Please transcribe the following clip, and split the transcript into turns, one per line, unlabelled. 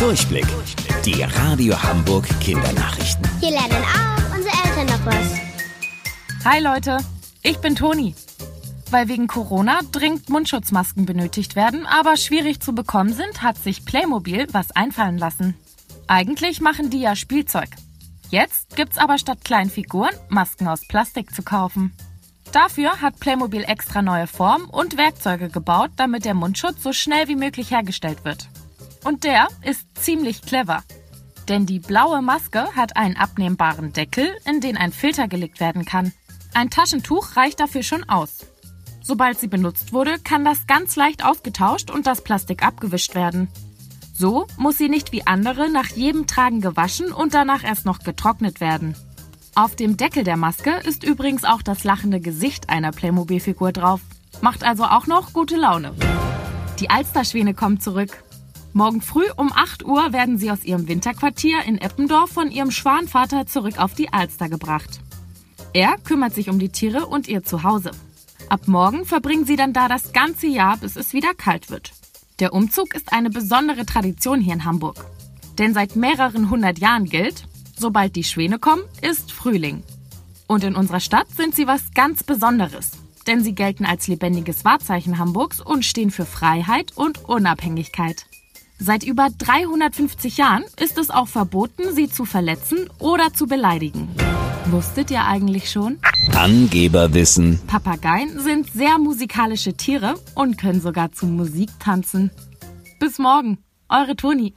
Durchblick. Die Radio Hamburg Kindernachrichten.
Hier lernen auch unsere Eltern noch was.
Hi Leute, ich bin Toni. Weil wegen Corona dringend Mundschutzmasken benötigt werden, aber schwierig zu bekommen sind, hat sich Playmobil was einfallen lassen. Eigentlich machen die ja Spielzeug. Jetzt gibt's aber statt kleinen Figuren Masken aus Plastik zu kaufen. Dafür hat Playmobil extra neue Formen und Werkzeuge gebaut, damit der Mundschutz so schnell wie möglich hergestellt wird. Und der ist ziemlich clever. Denn die blaue Maske hat einen abnehmbaren Deckel, in den ein Filter gelegt werden kann. Ein Taschentuch reicht dafür schon aus. Sobald sie benutzt wurde, kann das ganz leicht aufgetauscht und das Plastik abgewischt werden. So muss sie nicht wie andere nach jedem Tragen gewaschen und danach erst noch getrocknet werden. Auf dem Deckel der Maske ist übrigens auch das lachende Gesicht einer Playmobil-Figur drauf. Macht also auch noch gute Laune. Die Alsterschwäne kommen zurück. Morgen früh um 8 Uhr werden sie aus ihrem Winterquartier in Eppendorf von ihrem Schwanvater zurück auf die Alster gebracht. Er kümmert sich um die Tiere und ihr Zuhause. Ab morgen verbringen sie dann da das ganze Jahr, bis es wieder kalt wird. Der Umzug ist eine besondere Tradition hier in Hamburg. Denn seit mehreren hundert Jahren gilt, sobald die Schwäne kommen, ist Frühling. Und in unserer Stadt sind sie was ganz Besonderes. Denn sie gelten als lebendiges Wahrzeichen Hamburgs und stehen für Freiheit und Unabhängigkeit. Seit über 350 Jahren ist es auch verboten, sie zu verletzen oder zu beleidigen. Wusstet ihr eigentlich schon?
Angeberwissen.
Papageien sind sehr musikalische Tiere und können sogar zu Musik tanzen. Bis morgen, eure Toni.